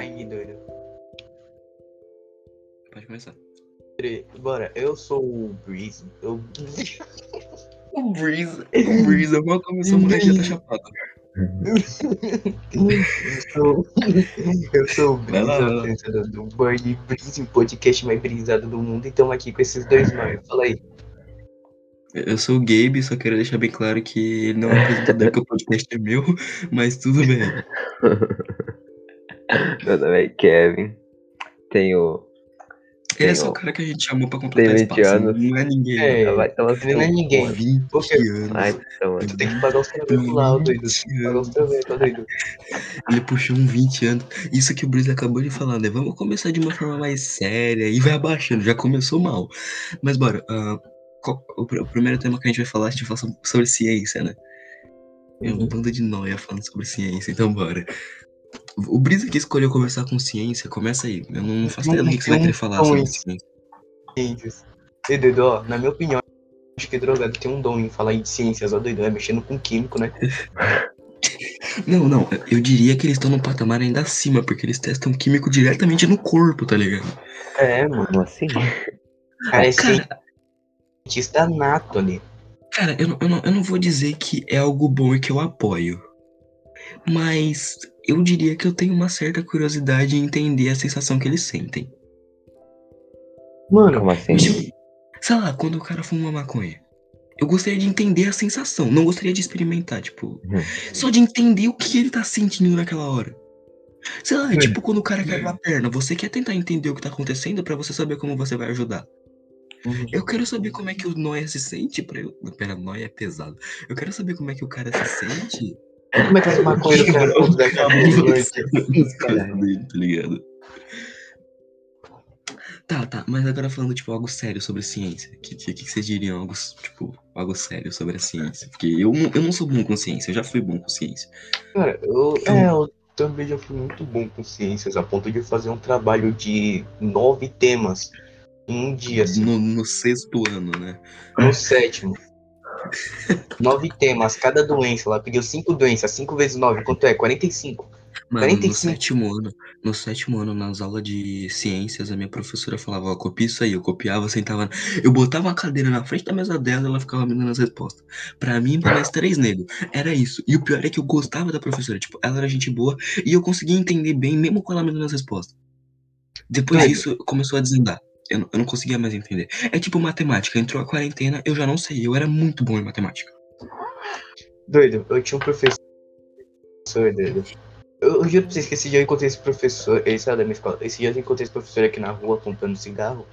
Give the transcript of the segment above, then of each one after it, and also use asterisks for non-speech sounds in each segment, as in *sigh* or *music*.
Aí, doido. Pode começar. Bora, eu sou o Breeze. Eu... O *laughs* Breeze. O Breeze, mal começou, o moleque já tá chapado. eu sou, eu sou o apresentador do Burn Breeze, o podcast mais brisado do mundo. E estamos aqui com esses dois nomes. Fala aí. Eu sou o Gabe, só quero deixar bem claro que ele não é apresentador, que o podcast é meu, mas tudo bem. *laughs* Meu nome é Kevin. Tenho. Ele é só o cara que a gente chamou pra completar Tem 20 espaço. anos. Não é ninguém. É, vai tomar ele não é seu- ninguém. 20 Porque- anos. Ai, então. Tu tem que pagar os travecos lá, doido. Pagar os travecos, doido. *laughs* Ele puxou um 20 anos. Isso que o Breeze acabou de falar, né? Vamos começar de uma forma mais séria e vai abaixando. Já começou mal. Mas bora. qual- o, o primeiro tema que a gente vai falar, a gente vai falar so- sobre ciência, né? É um bando de noia falando sobre ciência, então bora. O Brisa que escolheu conversar com ciência, começa aí. Eu não faço ideia do que você vai querer falar sobre ciência. Ciências. E, na minha opinião, acho que drogado tem um dom em falar em ciências, ó, doido. É mexendo com químico, né? *laughs* Não, não, eu diria que eles estão num patamar ainda acima, porque eles testam químico diretamente no corpo, tá ligado? É, mano. Assim? Cara, é Cara, cientista nato ali. Cara, eu não, eu, não, eu não vou dizer que é algo bom e que eu apoio. Mas eu diria que eu tenho uma certa curiosidade em entender a sensação que eles sentem. Mano, Como assim? Tipo, sei lá, quando o cara fuma maconha. Eu gostaria de entender a sensação, não gostaria de experimentar, tipo. Uhum. Só de entender o que ele tá sentindo naquela hora. Sei lá, é É. tipo quando o cara quebra a perna, você quer tentar entender o que tá acontecendo pra você saber como você vai ajudar. Eu quero saber como é que o Noia se sente pra eu. Pera, Noia é pesado. Eu quero saber como é que o cara se sente. como é que? As coisas dele, tá ligado? Tá, tá, mas agora falando, tipo, algo sério sobre ciência. O que, que, que vocês diriam, algo, tipo, algo sério sobre a ciência? Porque eu, não- eu não sou bom com ciência, eu já fui bom com ciência. Cara, eu, é, eu também já fui muito bom com ciências, a ponto de fazer um trabalho de nove temas em um dia, assim, No, no sexto ano, né? no sétimo. *laughs* Nove temas, cada doença. Ela pediu cinco doenças, cinco vezes nove, quanto é? 45. Mano, no 45. sétimo ano, no sétimo ano, nas aulas de ciências, a minha professora falava, ó, copia isso aí, eu copiava, sentava. Eu botava a cadeira na frente da mesa dela e ela ficava me dando as respostas. Pra mim, pra *laughs* mais três negros. Era isso. E o pior é que eu gostava da professora, tipo, ela era gente boa e eu conseguia entender bem, mesmo com ela me dando as respostas. Depois disso, começou a desandar. Eu, não- eu não conseguia mais entender. É tipo matemática, entrou a quarentena, eu já não sei, eu era muito bom em matemática. Doido, eu tinha um professor, doido. Eu, eu juro pra vocês que esse dia eu encontrei esse professor, ele saiu da minha escola. Esse dia eu encontrei esse professor aqui na rua comprando cigarro.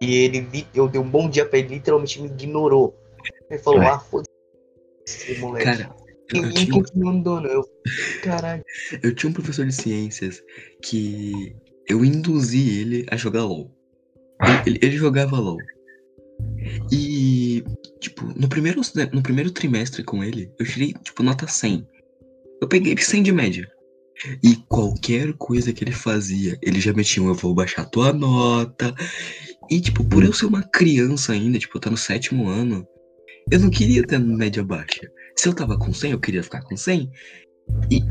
E ele, eu dei um bom dia pra ele, literalmente me ignorou. Ele falou, ah, foda-se, moleque. Cara, eu, eu tinha, andando. Eu, caralho. Eu tinha um professor de ciências que eu induzi ele a jogar LOL. Ele, ele- ele jogava LOL. E, tipo, no primeiro, no primeiro trimestre com ele, eu tirei, tipo, nota 100. Eu peguei 100 de média. E qualquer coisa que ele fazia, ele já metia um, eu vou baixar tua nota. E, tipo, por eu ser uma criança ainda, tipo, eu tá no sétimo ano, eu não queria ter média baixa. Se eu tava com 100, eu queria ficar com 100. E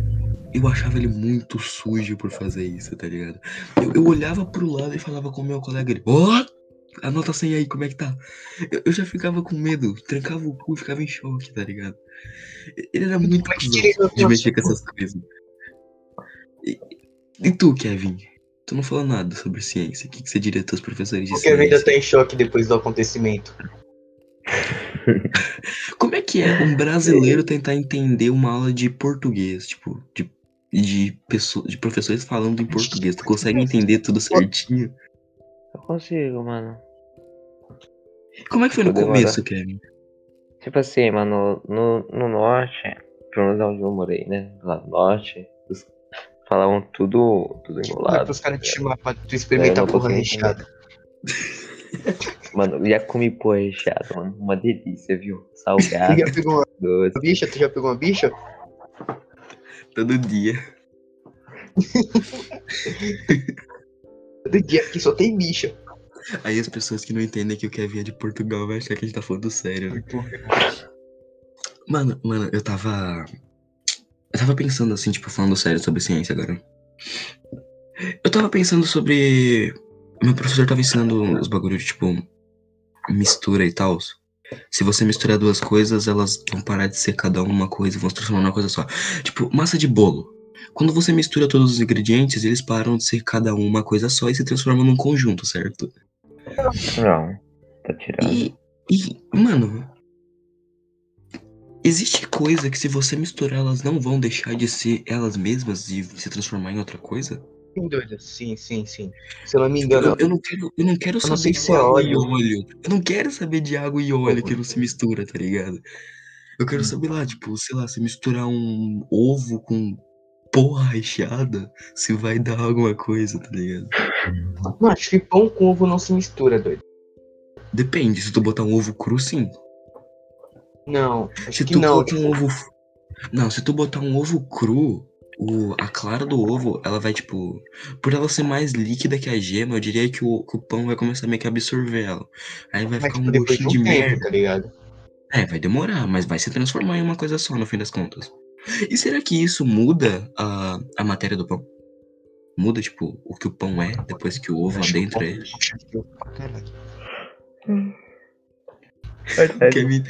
eu achava ele muito sujo por fazer isso, tá ligado? Eu, eu olhava pro lado e falava com o meu colega, ele, ó, anota 100 aí, como é que tá? Eu, eu já ficava com medo, trancava o cu e ficava em choque, tá ligado? Ele era muito cuzão de mexer com essas coisas. E, e tu, Kevin? Tu não falou nada sobre ciência. O que, que você diria aos teus professores de Porque a vida ciência? tá em choque depois do acontecimento. *laughs* Como é que é um brasileiro tentar entender uma aula de português, tipo, de, de, pessoa, de professores falando em português? Tu consegue entender tudo certinho? Eu consigo, mano. Como é que foi no demorar. começo, Kevin? Tipo assim, mano, no, no norte, pelo menos onde eu morei, né? Lá no norte, os falavam tudo, tudo é enrolado. pros caras te chamar pra tu experimentar É, porra recheada. Mano, eu já comi porra recheada, mano. Uma delícia, viu? *laughs* Salgado, já pegou uma doce. bicha? Tu já pegou uma bicha? Todo dia. Todo dia aqui só tem bicha. Aí as pessoas que não entendem que o Kevin é de Portugal vai achar que a gente tá falando sério, né? Mano, mano, eu tava. Eu tava pensando assim, tipo, falando sério sobre ciência agora. Eu tava pensando sobre. Meu professor tava ensinando os bagulhos de, tipo, mistura e tal. Se você misturar duas coisas, elas vão parar de ser cada uma coisa e vão se transformar numa coisa só. Tipo, massa de bolo. Quando você mistura todos os ingredientes, eles param de ser cada um uma coisa só e se transformam num conjunto, certo? Não. Tá tirando. E, e, mano. Existe coisa que se você misturar, elas não vão deixar de ser elas mesmas e se transformar em outra coisa? Sem dúvida. Sim, sim, sim. Se eu não me Eu, engano, eu não quero, eu não quero Eu não saber sei de se é e óleo. óleo. Eu não quero saber de água e óleo que não se mistura, tá ligado? Eu quero saber lá, tipo, sei lá, se misturar um ovo com porra recheada, se vai dar alguma coisa, tá ligado? não, acho que pão com ovo não se mistura, doido. Depende, se tu botar um ovo cru, sim. Não, Se tu não. botar um ovo. Não, se tu botar um ovo cru, o, a clara do ovo, ela vai, tipo. Por ela ser mais líquida que a gema, eu diria que o, que o pão vai começar meio que a absorver ela. Aí vai Mas ficar tipo, um de gostinho um de tempo, merda. tá ligado? É, vai demorar, mas vai se transformar em uma coisa só no fim das contas. E será que isso muda a, a matéria do pão? Muda, tipo, o que o pão é depois que o ovo adentra pão- ele? acho Kevin,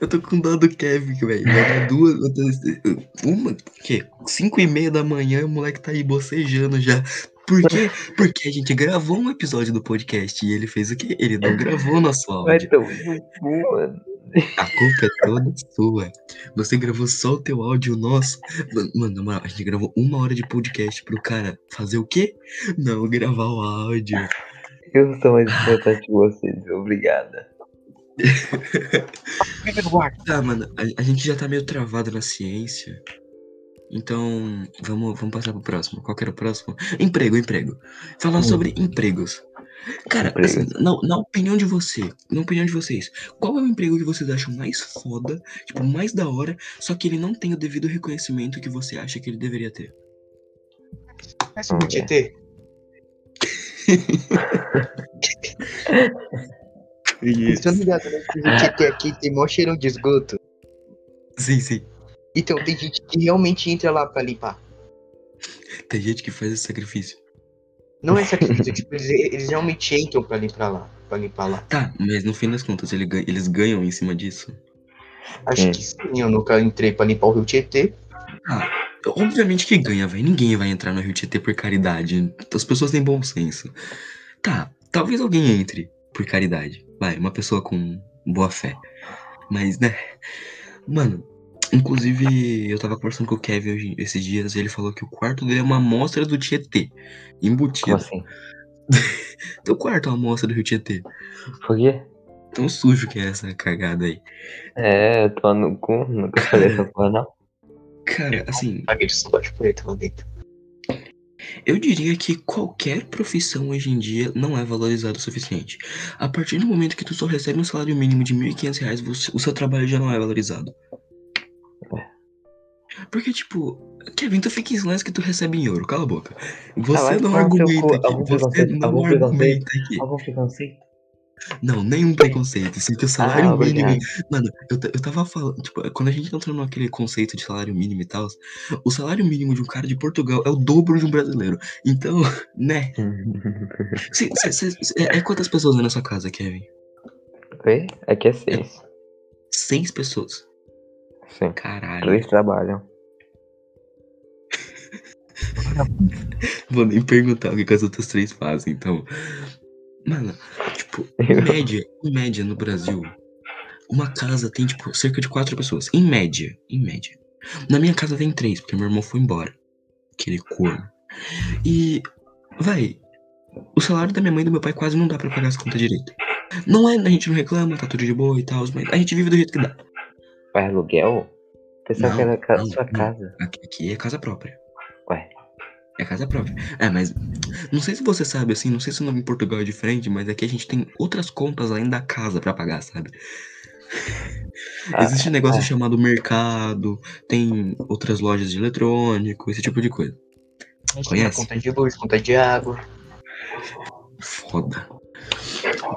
eu tô com dó do Kevin, velho. Vai dar duas. Uma, que? Cinco e meia da manhã, o moleque tá aí bocejando já. Por quê? Porque a gente gravou um episódio do podcast e ele fez o quê? Ele não gravou nosso áudio. cu, mano. A culpa é toda sua. Você gravou só o teu áudio e nosso. Mano, Mano, a gente gravou uma hora de podcast pro cara fazer o quê? Não, gravar o áudio. Eu sou mais importante que vocês. Obrigada. Tá, mano, a, a gente já tá meio travado na ciência. Então, vamos, vamos passar pro próximo. Qual que era o próximo? Emprego, emprego. Falar Hum. sobre empregos. Cara, Empregos. assim, na, na opinião de você, na opinião de vocês, qual é o emprego que vocês acham mais foda, tipo, mais da hora, só que ele não tem o devido reconhecimento que você acha que ele deveria ter? Mas o GT, *laughs* vocês estão ligados, né? Que o GT aqui tem mó cheirão de esgoto. Sim, sim. Então tem gente que realmente entra lá pra limpar. Tem gente que faz esse sacrifício. Não é sacrifício, *laughs* tipo, eles, eles realmente entram pra limpar lá. Pra limpar lá. Tá, mas no fim das contas, ele ganha- eles ganham em cima disso. Acho Hum. que sim, eu nunca entrei pra limpar o Rio Tietê. Obviamente que ganha, velho. Ninguém vai entrar no Rio Tietê por caridade. As pessoas têm bom senso. Tá, talvez alguém entre por caridade. Vai, uma pessoa com boa fé. Mas, né? Mano, inclusive eu tava conversando com o Kevin hoje- esses dias e ele falou que o quarto dele é uma amostra do Tietê. Como Embutido. assim? *laughs* Teu quarto é uma amostra do Rio Tietê. Por quê? Tão sujo que é essa cagada aí. É, eu tô no cu. Nunca falei essa porra, não. Cara, assim, Paguei de sorte preto lá dentro. Eu diria que qualquer profissão hoje em dia não é valorizada o suficiente. A partir do momento que tu só recebe um salário mínimo de 1.500 reais, você- o seu trabalho já não é valorizado. Porque, tipo, Kevin, tu fica em silêncio que tu recebe em euro, cala a boca. Você vai não teu argumenta aqui, você não argumenta aqui. Não, nenhum preconceito, sim, que o salário Ah, mínimo... obrigado. Mano, eu, eu tava falando, tipo, quando a gente entrou naquele conceito de salário mínimo e tal, o salário mínimo de um cara de Portugal é o dobro de um brasileiro. Então, *laughs* né, Se- se- se- se- é, é quantas pessoas na sua casa, Kevin? Oi? Aqui é seis. Seis pessoas. Sim. Caralho. Dois trabalham. *laughs* Vou nem perguntar o que, que as outras três fazem, então. Mano, tipo, *laughs* em média, em média no Brasil, uma casa tem, tipo, cerca de quatro pessoas. Em média, em média. Na minha casa tem três, porque meu irmão foi embora. Aquele corno. E, vai, o salário da minha mãe e do meu pai quase não dá pra pagar as contas direito. Não é, a gente não reclama, tá tudo de boa e tal, mas a gente vive do jeito que dá. Vai aluguel? Pensava que era ca- não, sua não. casa. Aqui, aqui é casa própria. Ué. É casa própria. É, mas não sei se você sabe, assim, não sei se o nome em Portugal é diferente, mas aqui a gente tem outras contas além da casa pra pagar, sabe? Ah, Existe um negócio é. chamado mercado, tem outras lojas de eletrônico, esse tipo de coisa. Conhece? Conta de luz, conta de água. Foda.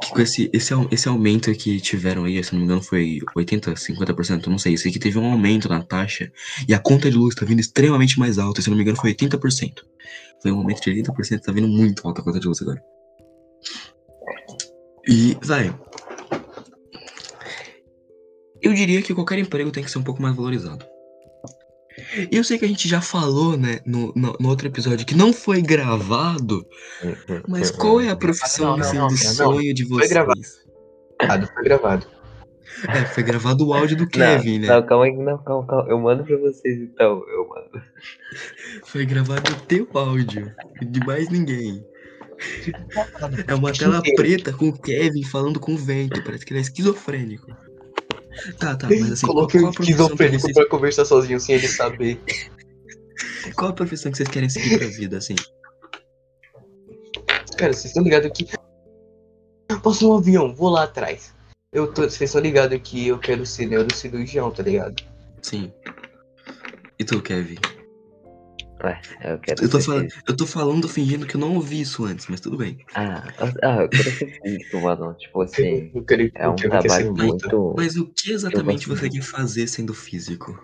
Que com esse, esse, esse aumento que tiveram aí, se não me engano, foi 80%, 50%, não sei. Sei que teve um aumento na taxa e a conta de luz tá vindo extremamente mais alta. Se não me engano, foi 80%. Foi um aumento de 80%, tá vindo muito alta a conta de luz agora. E, vai. Eu diria que qualquer emprego tem que ser um pouco mais valorizado. E eu sei que a gente já falou, né, no, no, no outro episódio que não foi gravado, mas qual é a profissão não, assim, não, do não, sonho de Foi vocês? gravado. Gravado, Foi gravado. É, foi gravado o áudio do Não, Kevin, né? não, calma aí, não, calma, calma. Eu mando pra vocês então, eu mando. Foi gravado o teu áudio. De mais ninguém. É uma tela preta com o Kevin falando com o vento. Parece que ele é esquizofrênico. Tá, tá, mas assim, Coloquei um esquizofrênico vocês, pra conversar sozinho sem ele saber. *laughs* qual a profissão que vocês querem seguir pra vida, assim? Cara, vocês estão ligados que. Posso um avião, vou lá atrás. Eu tô. Vocês estão ligados que eu quero ser neurocirurgião, tá ligado? Sim. E tu, Kevin? Ué, eu quero Eu tô, falando, eu tô falando fingindo que eu não ouvi isso antes, mas tudo bem. Ah, ah, eu quero ser físico, mano. Tipo assim, Eu quero é um trabalho muito. Mas o que exatamente você quer fazer sendo físico?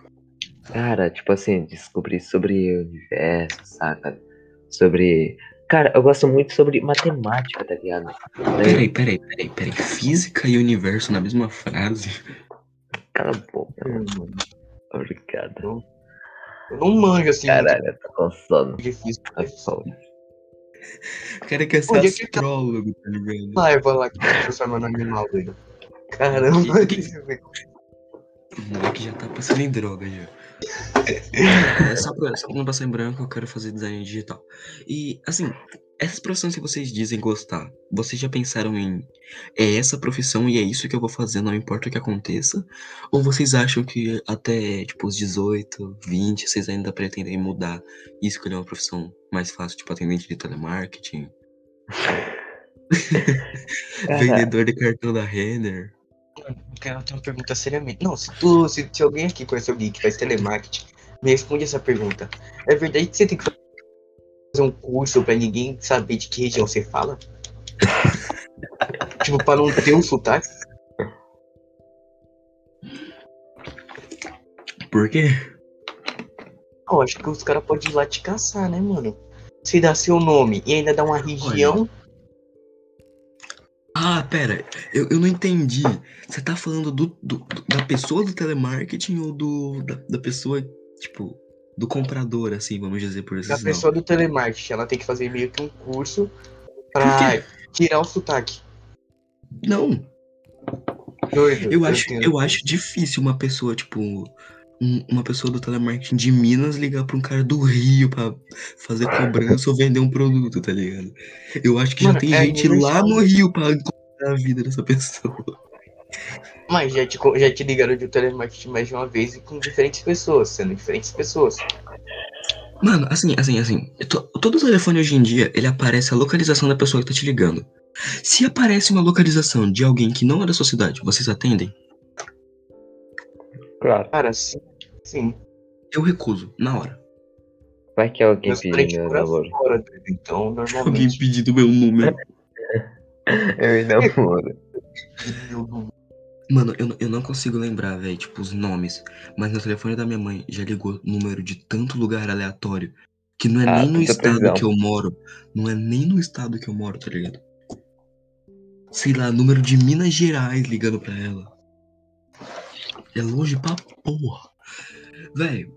Cara, tipo assim, descobrir sobre o universo, saca? Sobre. Cara, eu gosto muito sobre matemática, tá ligado? Peraí, peraí, peraí, peraí. Física e universo na mesma frase? Cala a boca, mano. Obrigado. Eu não manjo assim Caralho, eu tô com sono. muito difícil. Tá sono. O cara quer ser que tá? astrólogo, tá ligado? Raiva lá que transforma no animal, doido. Caramba, E- e- velho. O moleque já tá passando em droga já. É, *laughs* só, pra, só pra não passar em branco, eu quero fazer design digital. E, assim, essas profissões que vocês dizem gostar, vocês já pensaram em é essa profissão e é isso que eu vou fazer, não importa o que aconteça? Ou vocês acham que até, tipo, os 18, 20, vocês ainda pretendem mudar e escolher uma profissão mais fácil, tipo, atendente de telemarketing, *laughs* vendedor de cartão da Renner? Cara, eu tenho uma pergunta seriamente. Não, se tu, se, se alguém aqui conhece alguém que faz telemarketing, me responde essa pergunta. É verdade que você tem que fazer um curso pra ninguém saber de que região você fala? tipo, pra não ter um sotaque? Por quê? Eu acho que os caras podem ir lá te caçar, né, mano? Se dá seu nome e ainda dá uma região. Ah, pera, eu, eu não entendi. Você tá falando do, do- do- da pessoa do telemarketing ou do da, da pessoa, tipo, do comprador, assim, vamos dizer por esses nomes? pessoa do telemarketing, ela tem que fazer meio que um curso pra tirar o sotaque. Não, Doido. eu acho, eu acho difícil uma pessoa, tipo, um- uma pessoa do telemarketing de Minas ligar pra um cara do Rio pra fazer cobrança ou vender um produto, tá ligado? Eu acho que Mano, já tem é gente lá no Rio pra encontrar a vida dessa pessoa. Mas já te, já te ligaram de telemarketing mais de uma vez e com diferentes pessoas, sendo diferentes pessoas. Mano, assim, assim, assim. to- Todo telefone hoje em dia, ele aparece a localização da pessoa que tá te ligando. Se aparece uma localização de alguém que não é da sua cidade, vocês atendem? claro. Cara, sim. Sim. Eu recuso, na hora. Vai que alguém Meus pediu meu *laughs* namoro. fora, doido. Então, Alguém normalmente. pedindo meu número. Eu namoro. Mano, eu, não- eu não consigo lembrar, velho, tipo, os nomes. Mas no telefone da minha mãe já ligou número de tanto lugar aleatório. Que não é Ah, nem no estado prisão. que eu moro. Não é nem no estado que eu moro, tá ligado? Sei lá, número de Minas Gerais ligando pra ela. É longe pra porra. Velho,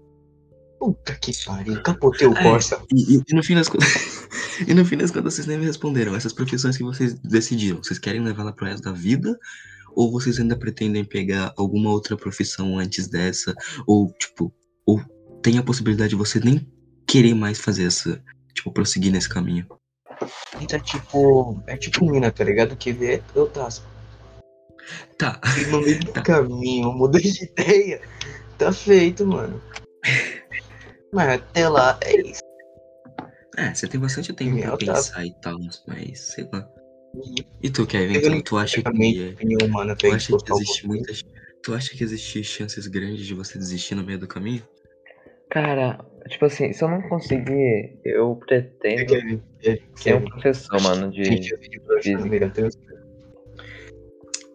Puta que pariu. Capotei o É. Corsa. E, e- e no fim das contas. *laughs* e no fim das contas, vocês nem me responderam. Essas profissões que vocês decidiram, vocês querem levar lá pro resto da vida? Ou vocês ainda pretendem pegar alguma outra profissão antes dessa? Ou, tipo, ou tem a possibilidade de você nem querer mais fazer essa. Tipo, prosseguir nesse caminho. Então, tipo. É tipo mina, tá ligado? Que vê, eu traço. Tá. E no meio do *laughs* Tá. caminho, mudei de ideia. Tá feito, mano. Mas até lá, é isso. É, você tem bastante tempo Sim, pra pensar e tal, mas sei lá. E tu, Kevin, tu, tu acha que. humana, Tu acha que existe muitas. Tu acha que existe chances grandes de você desistir no meio do caminho? Cara, tipo assim, se eu não conseguir, eu É pretendo Kevin, é ser um Kevin. professor, mano, de.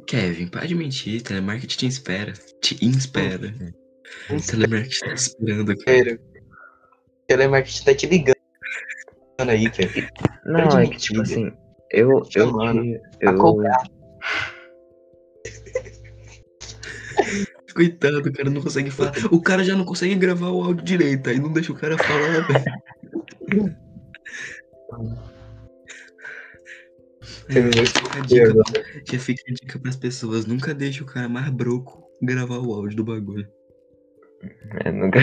Kevin, para de mentir. Telemarketing te espera. Te inspira. Telemarketing tá esperando, cara. Telemarketing tá te ligando aí, Kevin. Não, é que tipo assim, eu. Eu. Eu. Coitado, o cara não consegue falar. O cara já não consegue gravar o áudio direito, aí não deixa o cara falar, *laughs* velho. Esse fica a dica, já fica a dica pras pessoas. Nunca deixa o cara mais broco gravar o áudio do bagulho. eu nunca.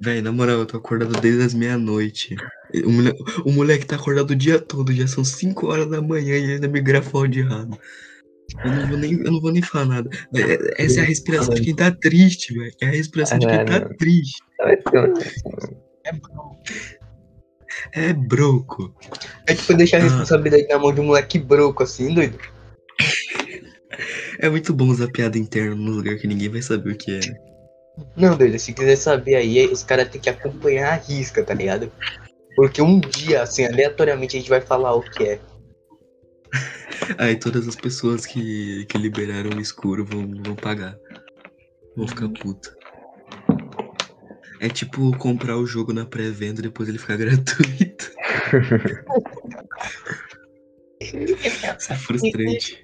Véi, na moral, eu tô acordado desde as meia-noite. O, mole- o moleque tá acordado o dia todo, já são 5 horas da manhã e ele ainda me grava o áudio errado. Eu não vou nem, eu não vou nem falar nada. É- Essa é a respiração de quem tá triste, velho. É a respiração de quem tá triste. Vai ser- É broco. É tipo deixar a Ah. responsabilidade na mão de um moleque broco, assim, doido. É muito bom usar piada interna num lugar que ninguém vai saber o que é. Não, doido, se quiser saber aí, os caras têm que acompanhar a risca, tá ligado? Porque um dia, assim, aleatoriamente a gente vai falar o que é. Aí todas as pessoas que, que liberaram o escuro vão, vão pagar. Vão ficar puta. É tipo comprar o jogo na pré-venda e depois ele ficar *laughs* gratuito. Isso *laughs* é frustrante.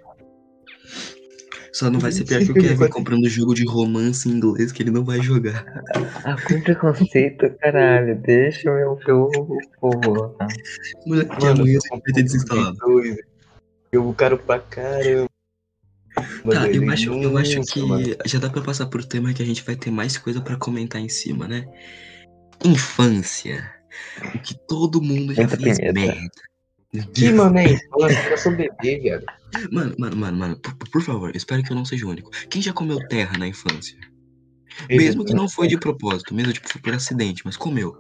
Só não vai ser pior que o *laughs* Kevin comprando jogo de romance em inglês que ele não vai jogar. Ah, com preconceito, caralho. Deixa o meu jogo, porra. Moleque, que Mano, amanhã você vai ter desinstalado. Eu caro pra caramba. Tá, eu acho, eu acho que já dá pra passar pro tema que a gente vai ter mais coisa pra comentar em cima, né? Infância. O que todo mundo já fez merda. Que, mano, é isso? Mano, eu sou bebê, viado. Mano, mano, mano, mano, por, por favor, espero que eu não seja o único. Quem já comeu terra na infância? Mesmo que não foi de propósito, mesmo tipo foi por acidente, mas comeu.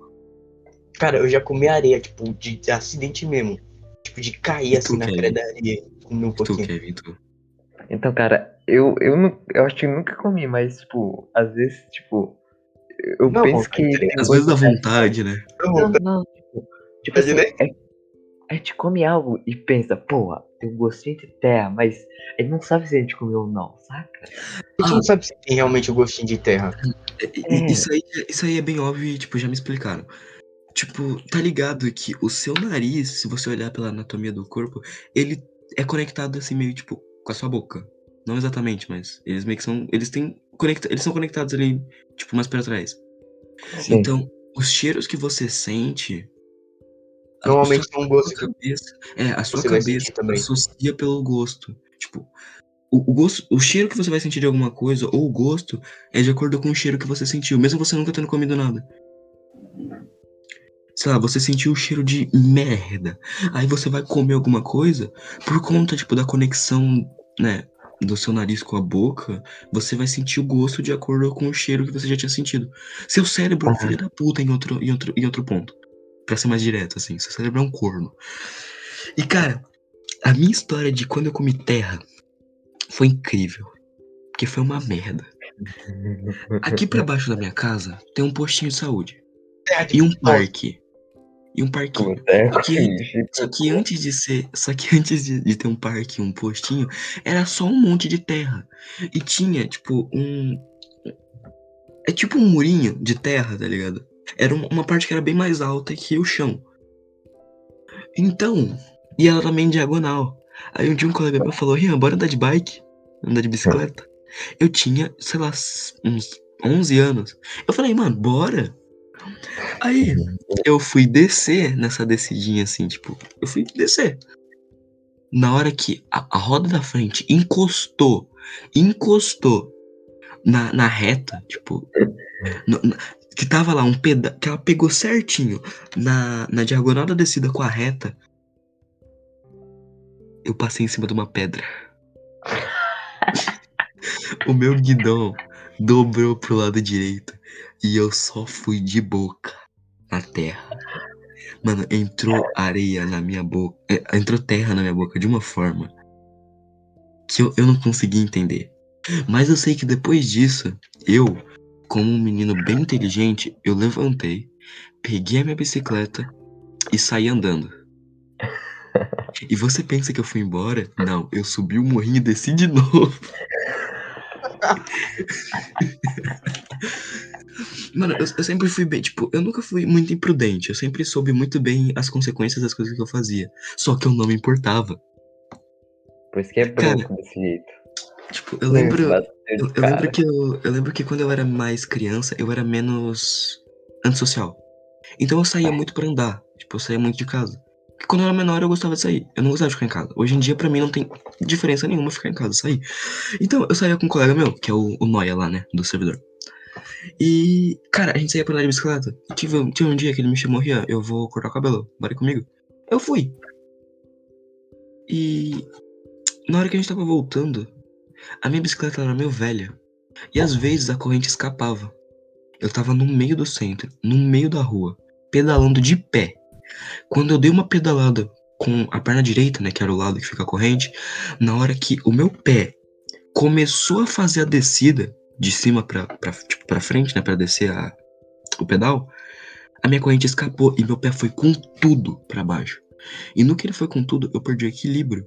Cara, eu já comi areia, tipo, de, de acidente mesmo. Tipo, de cair E assim tu, na cara da areia. Comer um Tu, pouquinho. Kevin, tu. Então, cara, eu, eu, não, eu acho que eu nunca comi, mas, tipo, às vezes, tipo, eu Não, penso que. Às vezes dá vontade, né? Não, não, tipo, tipo assim, é, a gente come algo e pensa, porra, tem um gostinho de terra, mas ele não sabe se a gente comeu ou não, saca? A gente não sabe se tem realmente o gostinho de terra. É. e- Isso, aí, isso aí é bem óbvio e, tipo, já me explicaram. Tipo, tá ligado que o seu nariz, se você olhar pela anatomia do corpo, ele é conectado assim meio, tipo, com a sua boca. Não exatamente, mas eles meio que são. Eles têm. Conecta, eles são conectados ali, tipo, mais pra trás. Sim. Então, os cheiros que você sente. Normalmente a tem um gosto que cabeça, é, a sua você cabeça também. associa pelo gosto. Tipo, o, o gosto, o cheiro que você vai sentir de alguma coisa, ou o gosto, é de acordo com o cheiro que você sentiu, mesmo você nunca tendo comido nada. Sei lá, você sentiu o cheiro de merda. Aí você vai comer alguma coisa, por conta, tipo, da conexão, né, do seu nariz com a boca, você vai sentir o gosto de acordo com o cheiro que você já tinha sentido. Seu cérebro Uhum. filho da puta em outro, em outro, em outro ponto. Pra ser mais direto, assim. Seu cérebro é um corno. E, cara, a minha história de quando eu comi terra foi incrível. Porque foi uma merda. Aqui pra baixo da minha casa tem um postinho de saúde. E um parque. E um parquinho. É Só que-. Só que antes de ser. Só que *laughs* antes de, de ter um parque e um postinho, era só um monte de terra. E tinha, tipo, um. É tipo um murinho de terra, tá ligado? Era um- uma parte que era bem mais alta que o chão. Então, e ela também em diagonal. Aí um dia um colega meu falou, Rian, bora andar de bike? Andar de bicicleta? Eu tinha, sei lá, uns 11 anos. Eu falei, mano, bora. Aí, eu fui descer nessa descidinha assim, tipo, eu fui descer. Na hora que a, a roda da frente encostou, encostou na, na reta, tipo, no- que tava lá um pedaço, que ela pegou certinho na, na diagonal da descida com a reta, eu passei em cima de uma pedra. *laughs* o meu guidão dobrou pro lado direito e eu só fui de boca na terra. Mano, entrou areia na minha boca. é, Entrou terra na minha boca de uma forma que eu, eu não consegui entender. Mas eu sei que depois disso, eu, como um menino bem inteligente, eu levantei, peguei a minha bicicleta e saí andando. E você pensa que eu fui embora? Não, eu subi o morrinho e desci de novo. *laughs* Mano, eu, eu sempre fui bem, tipo, eu nunca fui muito imprudente. Eu sempre soube muito bem as consequências das coisas que eu fazia. Só que eu não me importava. Por isso que é Cara, branco desse jeito. Tipo, eu lembro. Eu, eu lembro que eu, eu lembro que quando eu era mais criança, eu era menos antissocial. Então eu saía muito pra andar. Tipo, eu saía muito de casa. Porque quando eu era menor, eu gostava de sair. Eu não gostava de ficar em casa. Hoje em dia, pra mim, não tem diferença nenhuma ficar em casa, sair. Então, eu saía com um colega meu, que é o, o Noia lá, né? Do servidor. E, cara, a gente saía pra andar de bicicleta. E tive, tive um dia que ele me chamou, Rian, eu vou cortar o cabelo. Bora comigo. Eu fui. E na hora que a gente tava voltando, a minha bicicleta era meio velha. E às vezes a corrente escapava. Eu tava no meio do centro, no meio da rua, pedalando de pé. Quando eu dei uma pedalada com a perna direita, né, que era o lado que fica a corrente, na hora que o meu pé começou a fazer a descida de cima pra, tipo, pra frente, né, pra descer a, o pedal, a minha corrente escapou e meu pé foi com tudo pra baixo. E no que ele foi com tudo, eu perdi o equilíbrio.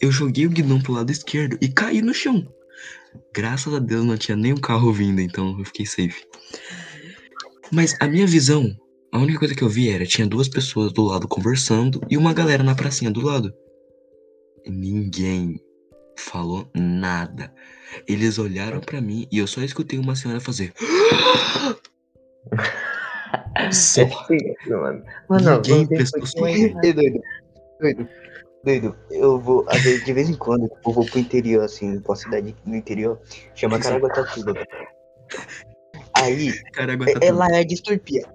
Eu joguei o guidão pro lado esquerdo e caí no chão. Graças a Deus não tinha nenhum carro vindo, então eu fiquei safe. Mas a minha visão, a única coisa que eu vi era tinha duas pessoas do lado conversando e uma galera na pracinha do lado. E ninguém falou nada. Eles olharam pra mim e eu só escutei uma senhora fazer. Só. *laughs* É mano. Mano, Ninguém prestou doido. Doido. Doido. Eu vou, às vezes, de vez em quando, eu vou pro interior, assim, pra cidade no interior, chama Caraguatatuba. Aí, Caraguatatuba. é, é, lá é distorpia.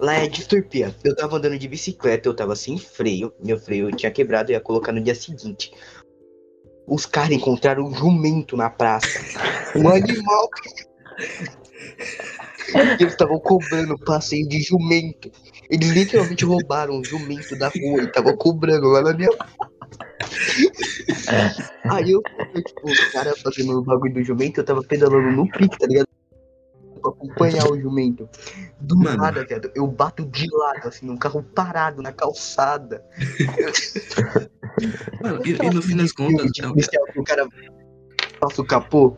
Lá é distorpia. Eu tava andando de bicicleta, eu tava sem freio. Meu freio tinha quebrado, eu ia colocar no dia seguinte. Os caras encontraram um jumento na praça. Um *laughs* animal. Eles estavam cobrando passeio de jumento. Eles literalmente roubaram um jumento da rua e estavam cobrando lá na minha. *laughs* Aí eu, tipo, os caras fazendo o bagulho do jumento, eu tava pedalando no pique, tá ligado? Pra acompanhar o jumento. Do Mano. nada, viado, eu bato de lado, assim, num carro parado na calçada. *laughs* Mano, e, e no fim das contas, Tipo, o cara passa o capô.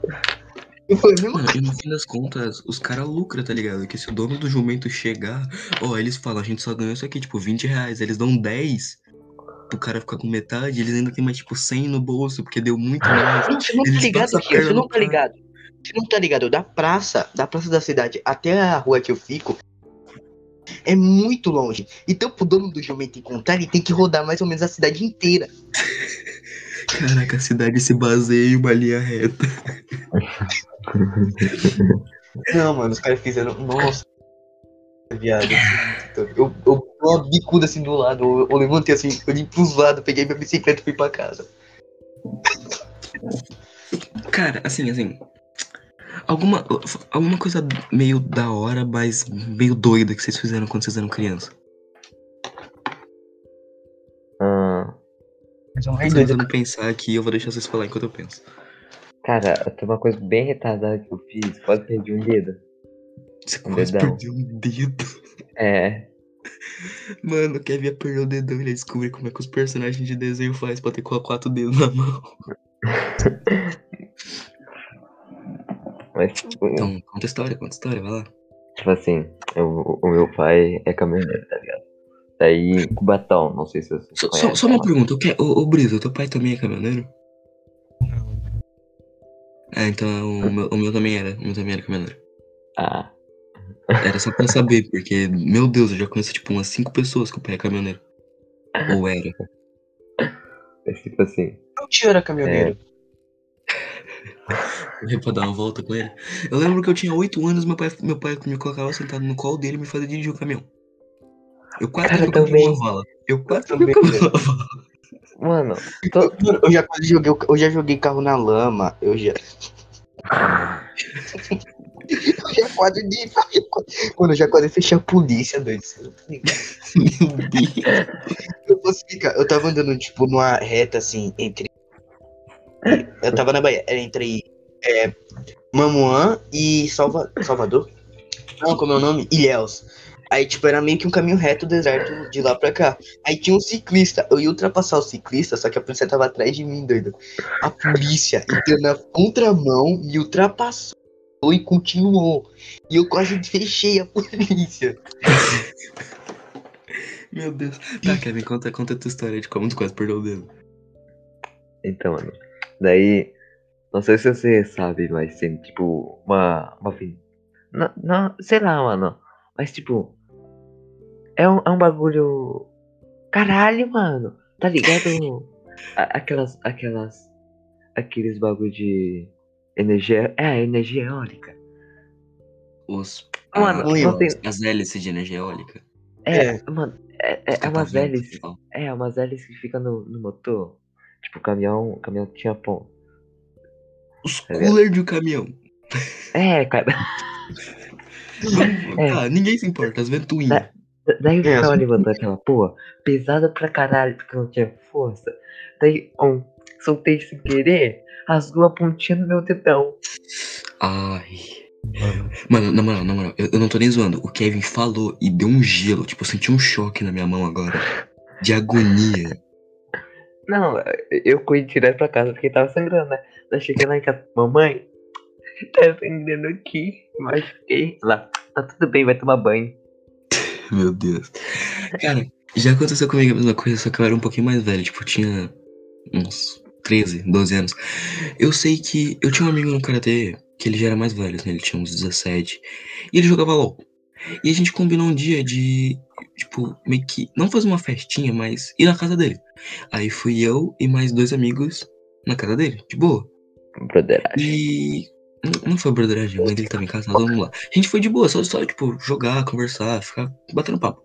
Mano, e no fim das contas, os caras lucram, tá ligado? Que se o dono do jumento chegar, ó, eles falam, a gente só ganhou isso aqui, tipo, 20 reais. Eles dão 10 pro cara ficar com metade, eles ainda tem mais, tipo, 100 no bolso, porque deu muito mais. Não, você não tá ligado, Tia, você não tá ligado. Você não tá ligado, da praça, da praça da cidade até a rua que eu fico, é muito longe. Então, pro dono do jumento encontrar, ele tem que rodar mais ou menos a cidade inteira. *laughs* Caraca, a cidade se baseia em uma linha reta. *laughs* Não, mano, os caras fizeram. Nossa, viado. Eu, eu dei uma bicuda assim do lado, eu, eu levantei assim, eu olhei pros lados, peguei minha bicicleta e fui pra casa. Cara, assim, assim. Alguma, alguma coisa meio da hora, mas meio doida que vocês fizeram quando vocês eram criança. Ah, Mas é um rei Tô tentando pensar aqui, eu vou deixar vocês falar enquanto eu penso. cara, tem uma coisa bem retardada que eu fiz. Quase perdi um dedo. Você Um quase dedão. perdeu um dedo. É. *laughs* Mano, o Kevin ia perder o dedão e ele ia descobrir como é que os personagens de desenho faz pra ter com quatro dedos na mão. Mas, tipo, Então, conta a história, conta a história, vai lá. tipo assim, eu- o meu pai é caminhoneiro, tá ligado? Daí, Cubatão, não sei se você Só, só, conhece. só uma pergunta, o que, ô, ô Brisa, teu pai também é caminhoneiro? Ah, então o meu, o meu também era, o meu também era caminhoneiro. Ah, Era só pra saber, porque, meu Deus, eu já conheço tipo umas cinco pessoas que o pai é caminhoneiro. Ou era. é tipo assim. Meu tio era caminhoneiro. Eu ia pra dar uma volta com ele. Eu lembro que eu tinha oito anos, meu pai, meu pai me colocava sentado no colo dele e me fazia dirigir o caminhão. Eu quase Cara, eu também. Eu quase eu Também. Mano, tô... Mano, eu já quase joguei, eu já joguei carro na lama, eu já. *laughs* Já quase de. Mano, eu já quase fechei a polícia, doido. Meu Deus. Eu posso explicar. Eu tava andando, tipo, numa reta assim, entre. Eu tava na Bahia, era entre é, Mamuã e Salva... Salvador. Não, como é o nome? Ilhéus. Aí, tipo, era meio que um caminho reto, deserto, de lá pra cá. Aí tinha um ciclista. Eu ia ultrapassar o ciclista, só que a polícia tava atrás de mim, doido. A polícia entrou na contramão e ultrapassou e continuou. E eu quase fechei a polícia. *laughs* Meu Deus. Tá, Kevin, conta, conta a tua história de como tu quase perdeu o dedo. Então, mano. Daí. Não sei se você sabe, mas tem tipo uma. uma não, não, sei lá, mano. Mas tipo. É um, é um bagulho. Caralho, mano. Tá ligado? *laughs* Aquelas. Aquelas. Aqueles bagulho de. Energia. É, energia eólica. Os. Mano, a- não tem- As hélices de energia eólica. É, É. mano. É, é, é umas Catavento hélices. É, umas hélices que ficam no, no motor. Tipo, o caminhão. O caminhão tinha ponto. Os Tá cooler de um caminhão. É, cara. *laughs* É. Tá, ninguém se importa, as ventoinhas. Da- Daí eu É, ficava as- levantando aquela porra, pesada pra caralho, porque não tinha força. Daí, um, soltei sem querer, rasgou a pontinha no meu dedão. Ai. Mano, na moral, na moral, eu, eu não tô nem zoando. O Kevin falou e deu um gelo. Tipo, eu senti um choque na minha mão agora. De agonia. Não, eu corri direto pra casa porque tava sangrando, né? Daí cheguei lá em casa, mamãe, tá sangrando aqui, machuquei. Lá, tá tudo bem, vai tomar banho. *laughs* Meu Deus. Cara, já aconteceu comigo a mesma coisa, só que eu era um pouquinho mais velho. Tipo, eu tinha uns 13, 12 anos. Eu sei que eu tinha um amigo no Karatê que ele já era mais velho, né? Ele tinha uns 17. E ele jogava LOL. E a gente combinou um dia de, tipo, meio que. Não fazer uma festinha, mas ir na casa dele. Aí fui eu e mais dois amigos na casa dele, de boa. Broderagem. E. não- Não foi broderagem, a mãe dele tava em casa, nós vamos lá. A gente foi de boa, só, só tipo, jogar, conversar, ficar batendo papo.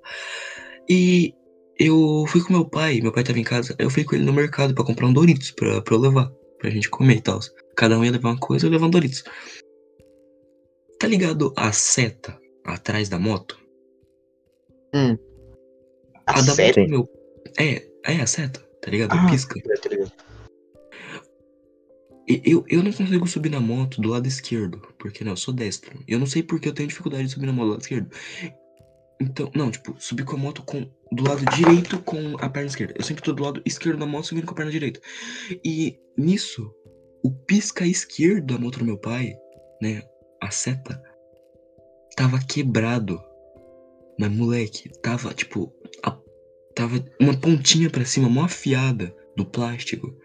E eu fui com meu pai, meu pai tava em casa, eu fui com ele no mercado pra comprar um Doritos pra, pra eu levar, pra gente comer e tal. Cada um ia levar uma coisa, eu levava um Doritos. Tá ligado a seta atrás da moto? A da seta? moto meu. É, é a seta, tá ligado? Ah, Pisca. tá ligado? Eu, eu não consigo subir na moto do lado esquerdo, porque né, eu sou destro. Eu não sei porque eu tenho dificuldade de subir na moto do lado esquerdo. Então, não, tipo, subir com a moto com, do lado direito com a perna esquerda. Eu sempre tô do lado esquerdo da moto subindo com a perna direita. E nisso, o pisca esquerdo da moto do meu pai, né, a seta, tava quebrado. Mas moleque, tava tipo, a- tava uma pontinha pra cima, mó afiada do plástico.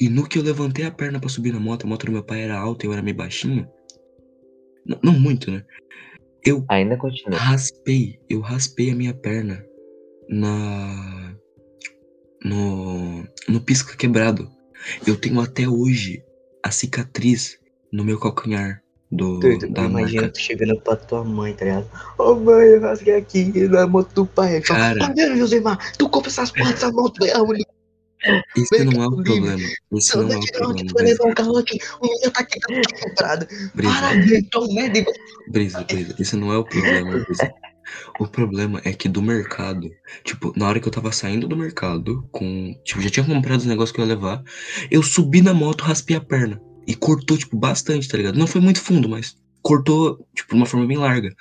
E no que eu levantei a perna pra subir na moto, a moto do meu pai era alta e eu era meio baixinho. Não, não muito, né? Eu Ainda continua. raspei, eu raspei a minha perna na. No. No pisca quebrado. Eu tenho até hoje a cicatriz no meu calcanhar do, Doido, da imagina marca. tu chegando pra tua mãe, tá ligado? Ô mãe, eu rasguei aqui na moto do pai. Aí fala, Cara. Tá vendo, Josemar? Tu compra essas porras dessa moto, é a única. Esse não é o Mercado problema. Esse não é o Não, problema, um carro aqui, o menino tá aqui, tá. Brisa, Para, merda. Brisa, Brisa, esse não é o problema, Brisa. O problema é que do mercado, tipo, na hora que eu tava saindo do mercado, com. Tipo, já tinha comprado os negócios que eu ia levar, eu subi na moto, raspei a perna. E cortou, tipo, bastante, tá ligado? Não foi muito fundo, mas cortou, tipo, de uma forma bem larga.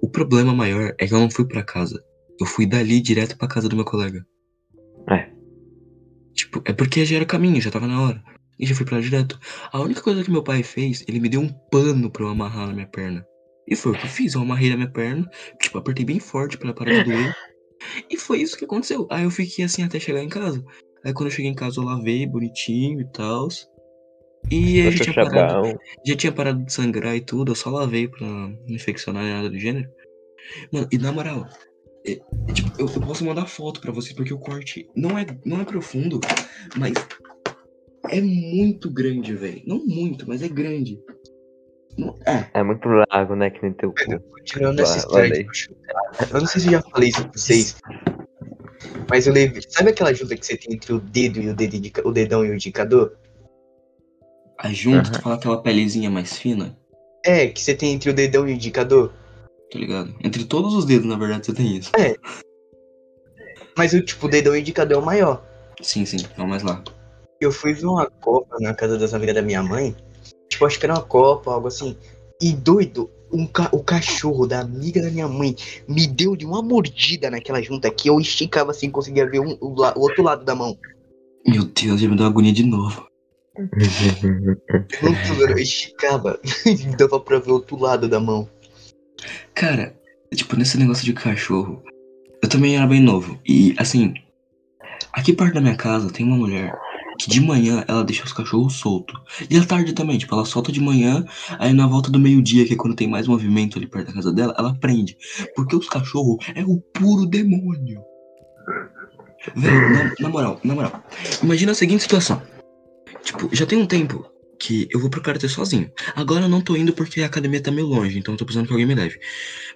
O problema maior é que eu não fui pra casa. Eu fui dali direto pra casa do meu colega. Tipo, é porque já era caminho, já tava na hora. E já fui pra lá direto. A única coisa que meu pai fez, ele me deu um pano pra eu amarrar na minha perna. E foi o que eu fiz, eu amarrei na minha perna, tipo, apertei bem forte pra ela parar de doer. E foi isso que aconteceu. Aí eu fiquei assim até chegar em casa. Aí quando eu cheguei em casa eu lavei bonitinho e tal. E aí já tinha, parado, já tinha parado de sangrar e tudo, eu só lavei pra não infeccionar nada do gênero. Mano, e na moral, é- é tipo, eu, eu posso mandar foto pra vocês, porque o corte não é, não é profundo, mas é muito grande, velho. Não muito, mas é grande. Não- é, É muito largo, né? Que nem teu cu. Vai, essa história de. Eu não sei se eu já falei isso pra vocês. Mas eu lembro. Sabe aquela junta que você tem entre o dedo e o, dedo indica- o dedão e o indicador? a junto, Aham. tu fala aquela pelezinha mais fina, É, que você tem entre o dedão e o indicador. Tá ligado? Entre todos os dedos, na verdade, você tem isso. Mas o tipo, o dedão indicador é o maior. Sim, sim, é o mais lá. Eu fui ver uma Copa na casa das amigas da minha mãe. Tipo, acho que era uma Copa, algo assim. E doido, um ca- o cachorro da amiga da minha mãe me deu de uma mordida naquela junta que eu esticava assim, conseguia ver um- o, o outro lado da mão. Meu Deus, já me deu agonia de novo. Não eu esticava. *laughs* Dava pra ver o outro lado da mão. Cara, tipo, nesse negócio de cachorro, eu também era bem novo. E, assim, aqui perto da minha casa tem uma mulher que de manhã ela deixa os cachorros soltos. E à tarde também, tipo, ela solta de manhã, aí na volta do meio-dia, que é quando tem mais movimento ali perto da casa dela, ela prende. Porque os cachorros é o puro demônio. Velho, na, na moral, na moral. Imagina a seguinte situação. Tipo, já tem um tempo que eu vou pro karatê sozinho. Agora eu não tô indo porque a academia tá meio longe, então eu tô precisando que alguém me leve.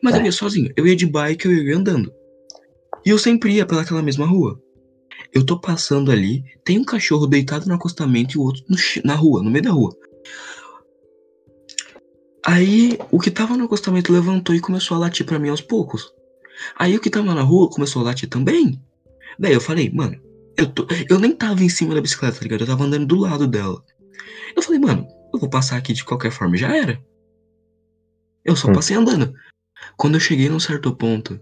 Mas eu ia sozinho. Eu ia de bike, eu ia andando. E eu sempre ia pelaquela mesma rua. Eu tô passando ali, tem um cachorro deitado no acostamento e o outro no na rua, no meio da rua. Aí o que tava no acostamento levantou e começou a latir pra mim aos poucos. Aí o que tava na rua começou a latir também. Daí eu falei, mano, eu, tô, eu nem tava em cima da bicicleta, tá ligado? Eu tava andando do lado dela. Eu falei, mano, eu vou passar aqui de qualquer forma, já era. Eu só passei andando. Quando eu cheguei num certo ponto,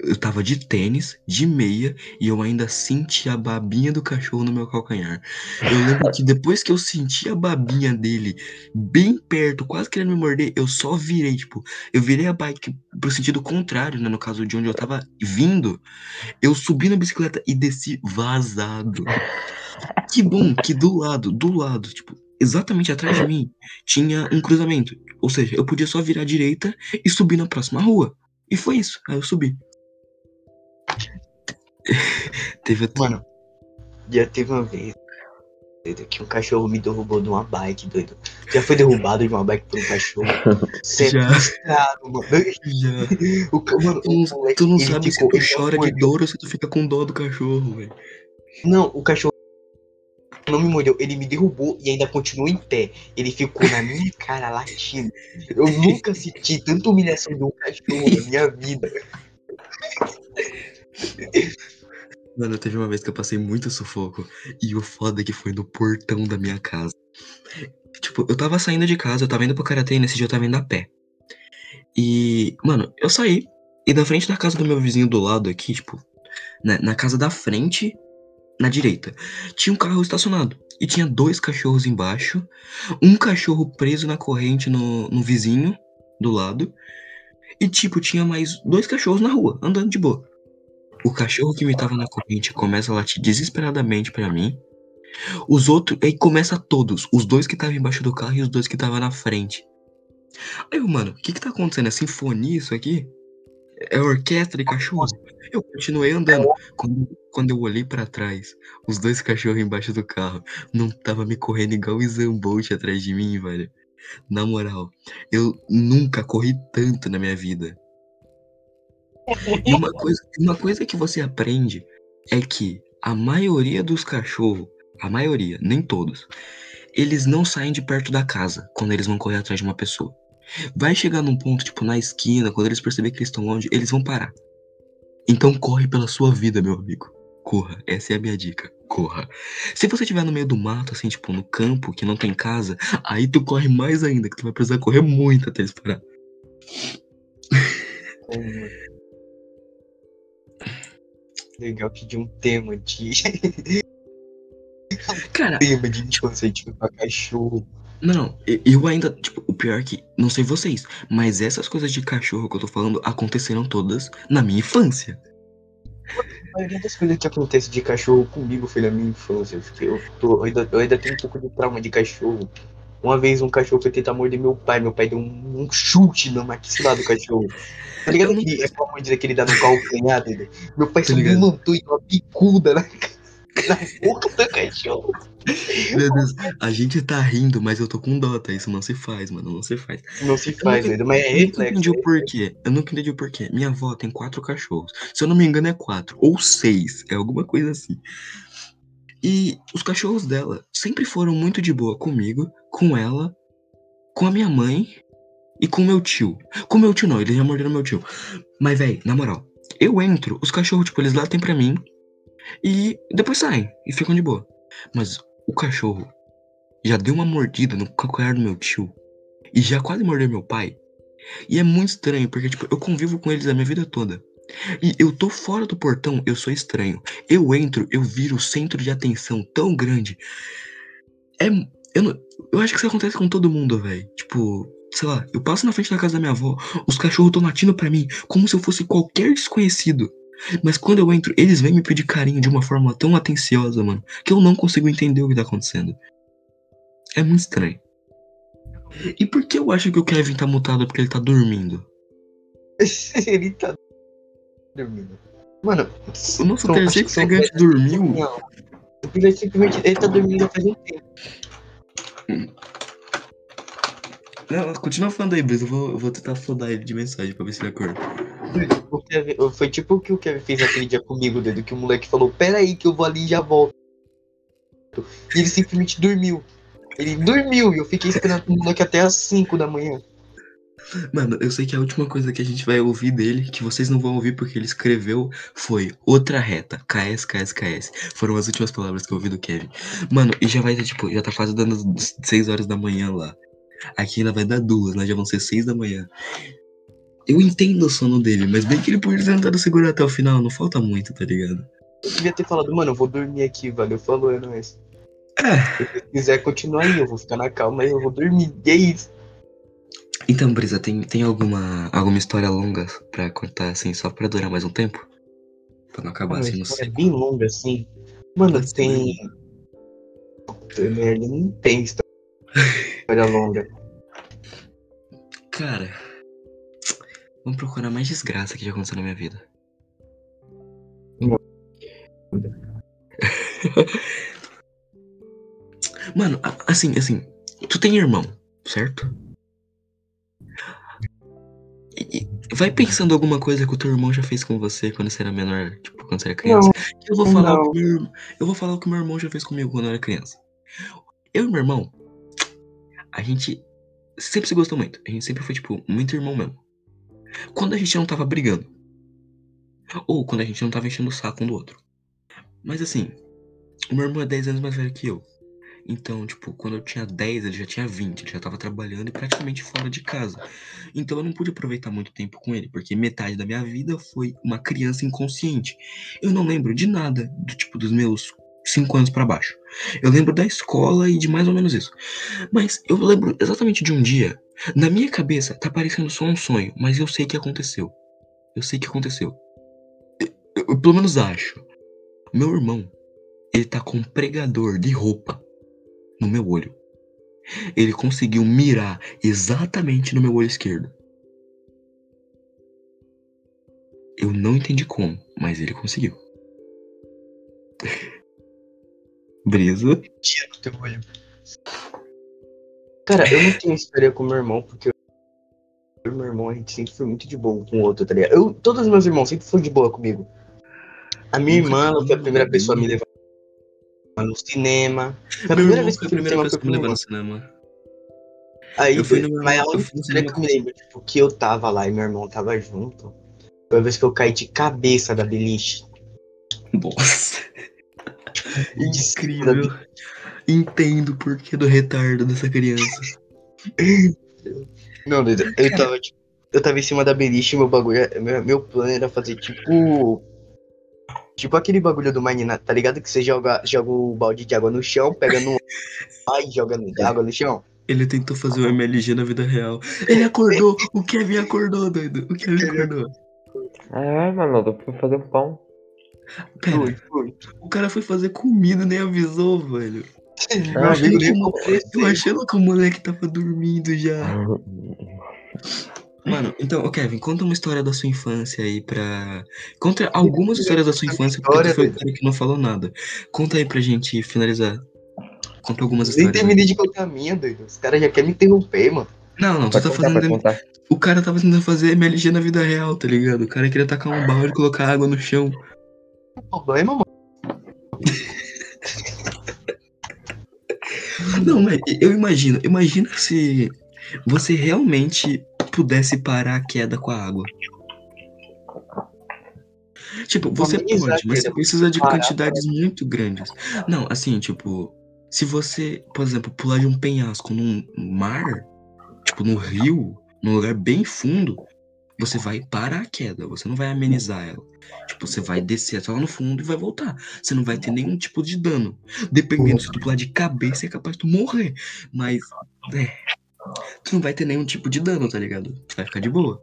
eu tava de tênis, de meia, e eu ainda senti a babinha do cachorro no meu calcanhar. Eu lembro que depois que eu senti a babinha dele bem perto, quase querendo me morder, eu só virei, tipo, eu virei a bike pro sentido contrário, né? No caso de onde eu tava vindo. Eu subi na bicicleta e desci vazado. Que bom que do lado, do lado, tipo, exatamente atrás de mim, tinha um cruzamento. Ou seja, eu podia só virar à direita e subir na próxima rua. E foi isso. Aí eu subi. *laughs* Teve até. Mano, já teve uma vez doido, que um cachorro me derrubou de uma bike, doido. Já foi derrubado de uma bike por um cachorro. *laughs* É Já. frustrado, mano. Já. *laughs* O, mano, Tu não, tu não sabe se tu chora de dor ou se tu fica com dó do cachorro, velho. Não, o cachorro não me mordeu, ele me derrubou e ainda continuou em pé. Ele ficou na minha cara latindo. Eu nunca senti tanta humilhação de um cachorro na minha vida. Mano, teve uma vez que eu passei muito sufoco. E o foda é que foi no portão da minha casa. Tipo, eu tava saindo de casa, eu tava indo pro karatê e nesse dia eu tava indo a pé. E, mano, eu saí. E na frente da casa do meu vizinho do lado aqui, tipo, na, na casa da frente, na direita, tinha um carro estacionado. E tinha dois cachorros embaixo. Um cachorro preso na corrente no, no vizinho do lado. E, tipo, tinha mais dois cachorros na rua, andando de boa. O cachorro que me tava na corrente começa a latir desesperadamente pra mim. Os outros, aí começa todos, os dois que estavam embaixo do carro e os dois que estavam na frente. Aí mano, o que que tá acontecendo? É sinfonia isso aqui? É orquestra de cachorro? Eu continuei andando. Quando, quando eu olhei pra trás, os dois cachorros embaixo do carro não tava me correndo igual o Zambolt atrás de mim, velho. Na moral, eu nunca corri tanto na minha vida. E uma *laughs* coisa, uma coisa que você aprende é que a maioria dos cachorros, a maioria, nem todos, eles não saem de perto da casa quando eles vão correr atrás de uma pessoa. Vai chegar num ponto, tipo, na esquina, quando eles perceberem que eles estão longe, eles vão parar. Então corre pela sua vida, meu amigo. Corra. Essa é a minha dica. Corra. Se você estiver no meio do mato, assim, tipo, no campo, que não tem casa, aí tu corre mais ainda, que tu vai precisar correr muito até eles parar. *laughs* Legal que de um tema de Cara, *laughs* tema de tipo, pra cachorro. Não, eu ainda, tipo, o pior é que, não sei vocês, mas essas coisas de cachorro que eu tô falando aconteceram todas na minha infância. A maioria das coisas que acontece de cachorro comigo foi na minha infância. Porque eu, tô, eu, ainda, eu ainda tenho um pouco de trauma de cachorro. Uma vez um cachorro foi tentar morder meu pai. Meu pai deu um, um chute no maxilar do cachorro. Tá ligado aquele, aquela mordida que ele dá no calcanhar dele? Meu pai Tô só me ligado. montou e deu uma picuda na, na boca do cachorro. Meu Deus, a gente tá rindo, mas eu tô com dó, tá? Isso não se faz, mano, não se faz. Não se Eu faz, doido, mas é eu nunca reflexo. entendi o porquê. Eu nunca entendi o porquê. Minha avó tem quatro cachorros. Se eu não me engano, é quatro. Ou seis. É alguma coisa assim. E os cachorros dela sempre foram muito de boa comigo, com ela, com a minha mãe e com meu tio. Com meu tio não, eles já morderam meu tio. Mas, velho, na moral, eu entro, os cachorros, tipo, eles latem pra mim e depois saem e ficam de boa. Mas o cachorro já deu uma mordida no calcanhar do meu tio. e já quase mordeu meu pai. E é muito estranho, porque, tipo, eu convivo com eles a minha vida toda. E eu tô fora do portão, eu sou estranho. Eu entro, eu viro o centro de atenção tão grande. É. Eu, não, eu acho que isso acontece com todo mundo, velho. Tipo, sei lá, eu passo na frente da casa da minha avó, os cachorros estão latindo pra mim, como se eu fosse qualquer desconhecido. Mas quando eu entro, eles vêm me pedir carinho de uma forma tão atenciosa, mano, que eu não consigo entender o que tá acontecendo. É muito estranho. E por que eu acho que o Kevin tá mutado porque ele tá dormindo? *laughs* ele tá dormindo. Mano, O nosso Então, terceiro integrante dormiu. Não. Ele simplesmente ele tá dormindo faz um tempo. Não, continua falando aí, Brisa. Eu vou, eu vou tentar flodar ele de mensagem pra ver se ele acorda. Foi tipo o que o Kevin fez aquele dia comigo, dedo, que o moleque falou, pera aí que eu vou ali e já volto. E ele simplesmente dormiu. Ele dormiu e eu fiquei esperando o moleque até as 5 da manhã. Mano, eu sei que a última coisa que a gente vai ouvir dele, que vocês não vão ouvir porque ele escreveu, foi outra reta. KS, KS, KS. Foram as últimas palavras que eu ouvi do Kevin. Mano, e já vai tipo, já tá quase dando 6 horas da manhã lá. Aqui ainda vai dar duas, né? Já vão ser 6 da manhã. Eu entendo o sono dele, mas bem que ele podia ter tentado segurar até o final, não falta muito, tá ligado? Eu devia ter falado, mano, eu vou dormir aqui, valeu, falou, é nóis. É. Se você quiser continuar aí, eu vou ficar na calma, mas eu vou dormir. E é isso. Então, Brisa, tem, tem alguma, alguma história longa pra contar, assim, só pra durar mais um tempo? Pra não acabar Mano, assim no é bem longa assim. Mano, Pode tem. Puta merda, não tem história longa. Cara, vamos procurar mais desgraça que já aconteceu na minha vida. Não. *laughs* Mano, assim, assim, tu tem irmão, certo? E- vai pensando alguma coisa que o teu irmão já fez com você quando você era menor, tipo, quando você era criança. eu vou falar não. o meu, eu vou falar o que meu irmão já fez comigo quando eu era criança. Eu e meu irmão, a gente sempre se gostou muito. A gente sempre foi, tipo, muito irmão mesmo. Quando a gente não tava brigando. Ou quando a gente não tava enchendo o saco um do outro. Mas assim, o meu irmão é 10 anos mais velho que eu. Então, tipo, quando eu tinha 10, ele já tinha 20, ele já tava trabalhando e praticamente fora de casa. Então eu não pude aproveitar muito tempo com ele, porque metade da minha vida foi uma criança inconsciente. Eu não lembro de nada, do tipo, dos meus 5 anos pra baixo. Eu lembro da escola e de mais ou menos isso. Mas eu lembro exatamente de um dia. Na minha cabeça tá parecendo só um sonho, mas eu sei que aconteceu. Eu sei que aconteceu. Eu, eu- eu pelo menos acho. Meu irmão, ele tá com um pregador de roupa no meu olho. Ele conseguiu mirar exatamente no meu olho esquerdo. Eu não entendi como, mas ele conseguiu. Brisa. Tira no teu olho. Cara, eu não *laughs* tenho história com meu irmão, porque eu e meu irmão, a gente sempre foi muito de boa com o outro, tá ligado? Eu, todos os meus irmãos sempre foram de boa comigo. A minha irmã foi a primeira pessoa a me levar no cinema. Foi a Meu primeira vez que eu fui no primeira cinema foi me irmão. no cinema. Aí, Eu fui no mas a única que eu me lembro, tipo, que eu tava lá e meu irmão tava junto, foi a vez que eu caí de cabeça da beliche. Nossa. Incrível. Entendo o porquê do retardo dessa criança. Não, doido, eu tava, tipo, eu tava em cima da beliche e meu bagulho, meu, meu plano era fazer tipo. Tipo aquele bagulho do Minecraft, tá ligado? Que você joga, joga o balde de água no chão, pega no. Ai, joga no- água no chão. Ele tentou fazer o MLG na vida real. Ele acordou! O Kevin acordou, doido. O Kevin acordou. É, mano, eu fui fazer um pão. Pera, Foi, foi. o cara foi fazer comida e nem avisou, velho. Meu achei amigo nem que- compareceu. Eu achando que o moleque tava dormindo já. Mano, então, ô Kevin, conta uma história da sua infância aí pra. Conta algumas histórias da sua infância, porque tu foi o cara que não falou nada. Conta aí pra gente finalizar. Conta algumas Nem histórias. aí. terminei de contar a minha, doido. Os caras já querem me interromper, mano. Não, não, tu tá contar, fazendo. O cara tava tentando fazer MLG na vida real, tá ligado? O cara queria tacar um balde e colocar água no chão. O problema, mano. *laughs* Não, mas eu imagino, imagina se você realmente pudesse parar a queda com a água. Tipo, você pode, mas você precisa de quantidades muito grandes. Não, assim, tipo, se você, por exemplo, pular de um penhasco num mar, tipo, no rio, num lugar bem fundo, você vai parar a queda, você não vai amenizar ela. Tipo, você vai descer até lá no fundo e vai voltar. Você não vai ter nenhum tipo de dano. Dependendo se tu pular de cabeça, é capaz de tu morrer. Mas, é. Tu não vai ter nenhum tipo de dano, tá ligado? Tu vai ficar de boa.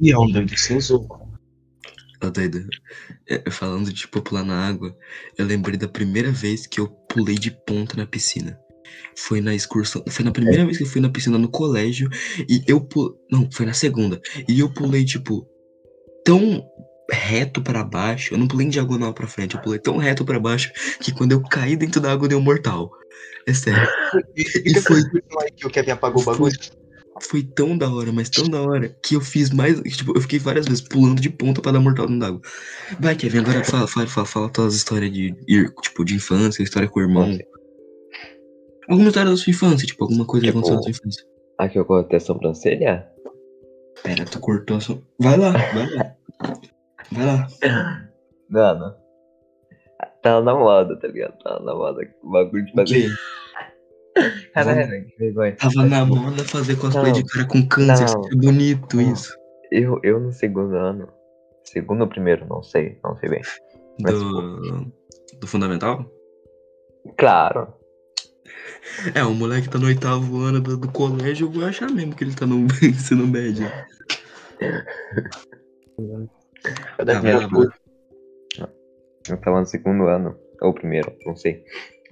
E é um doido cinza. Tá doido? É, falando de tipo pular na água, eu lembrei da primeira vez que eu pulei de ponta na piscina. Foi na excursão. Foi na primeira vez que eu fui na piscina no colégio. E eu pulei. Não, foi na segunda. E eu pulei, tipo, tão reto pra baixo. Eu não pulei em diagonal pra frente. Eu pulei tão reto pra baixo que quando eu caí dentro da água deu mortal. É sério. *laughs* E foi- foi que o Kevin apagou o bagulho. Foi tão da hora, mas tão da hora, que eu fiz mais. Tipo, eu fiquei várias vezes pulando de ponta pra dar mortal dentro d'água. Vai, Kevin, agora fala, fala, fala, fala tuas histórias de, tipo, de infância, história com o irmão. Alguma história da sua infância, tipo, alguma coisa que Tipo, aconteceu na sua infância. Aqui eu cortei a sobrancelha? Pera, tu cortou a sua. Vai lá, vai lá. Vai lá. Mano. Tava na moda, tá ligado? Tava na moda. O bagulho de O quê? fazer. Caralho, que vergonha. Tava na moda fazer cosplay Não, de cara com câncer, não, que bonito não. isso. Eu, eu no segundo ano. Segundo ou primeiro, não sei, não sei bem. Mas, Do. Do fundamental? Claro. *laughs* É, o moleque tá no oitavo ano do, do colégio, eu vou achar mesmo que ele tá no *laughs* ensino médio. Puta. Eu tava no segundo ano. Ou primeiro, não sei.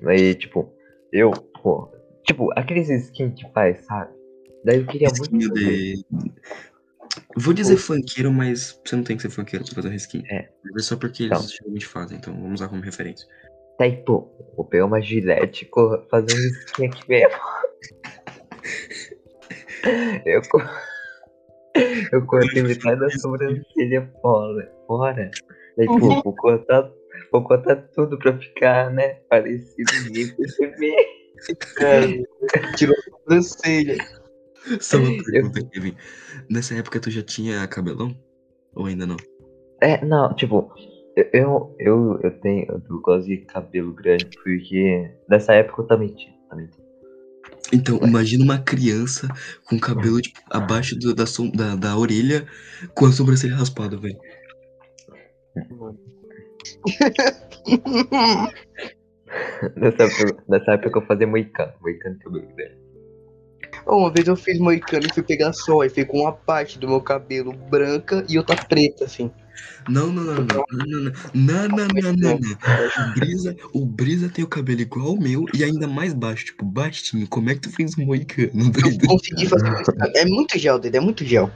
Daí, tipo, eu, pô. Tipo, aqueles skins que faz, sabe? Daí eu queria muito. Risquinho fazer. de. Vou dizer funkeiro, mas você não tem que ser funkeiro pra fazer um risquinho. É. Mas é só porque Então. eles geralmente fazem, então vamos usar como referência. Daí, pô, vou pegar uma gilete e fazer um skin aqui mesmo. *laughs* Eu, co... eu cortei metade da sobrancelha fora. fora. Daí, pô, vou cortar, vou cortar tudo pra ficar, né? Parecido ninguém perceber. Cara, tirou a sobrancelha. Só uma pergunta, Kevin. Nessa época tu já tinha cabelão? Ou ainda não? É, não, tipo, eu, eu, eu, tenho, eu gosto de cabelo grande porque nessa época eu também tinha, também tinha. Então, imagina uma criança com cabelo tipo, abaixo do- da, som- da, da orelha com a sobrancelha raspada, velho. Nessa época, nessa época eu fazia moicano, moicano de cabelo grande. Uma vez eu fiz moicano e fui pegar sol, aí ficou uma parte do meu cabelo branca e outra preta, assim. Não, não, não, não, não, não, não, não, não, não, não, não. O Brisa, o Brisa tem o cabelo igual ao meu e ainda mais baixo, tipo, baixinho. Como é que tu fez um moicano, Eu doido? consegui fazer. É muito gel, Dede, é muito gel.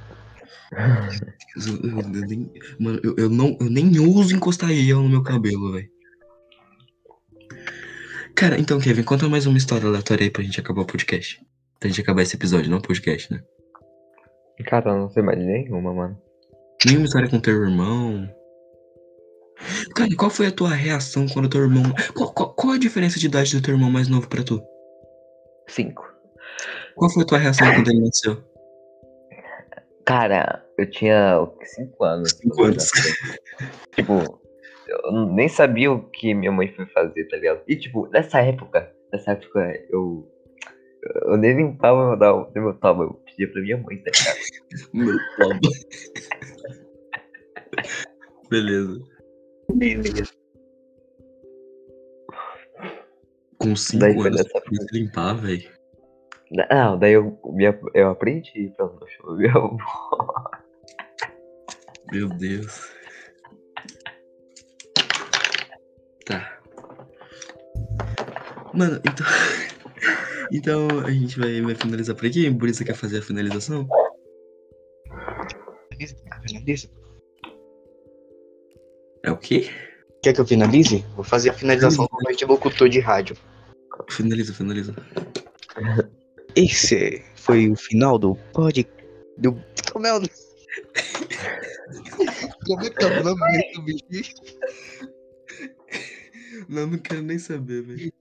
Eu, eu- eu nem, mano, eu, eu não, eu nem ouso encostar gel no meu cabelo, velho. Cara, então, Kevin, conta mais uma história aleatória aí pra gente acabar o podcast. Pra gente acabar esse episódio, não o podcast, né? Cara, eu não sei mais nenhuma, mano. Nenhuma história com teu irmão. Cara, e qual foi a tua reação quando teu irmão. Qual, qual, qual a diferença de idade do teu irmão mais novo pra tu? Cinco. Qual foi a tua reação quando ele nasceu? Cara, eu tinha cinco anos. Cinco anos. tipo, eu nem sabia o que minha mãe foi fazer, tá ligado? E tipo, nessa época, nessa época eu. Eu nem limpava meu, meu toba, eu pedia pra minha mãe, tá ligado? *laughs* Meu toba. Beleza. Beleza. Com cinco Daí foi anos, dessa tu quis limpar, velho. Não, daí eu, minha, eu aprendi pra não chover. Eu, Meu Deus. Tá. Mano, então. *laughs* Então a gente vai, vai finalizar por aqui. Por isso quer fazer a finalização? Finaliza. É o quê? Quer que eu finalize? Vou fazer a finalização com voz de locutor de rádio. Finaliza, finaliza. Esse foi o final do pod. Do. Como é o. Como é que é o nome do bicho? Não, não quero nem saber, velho.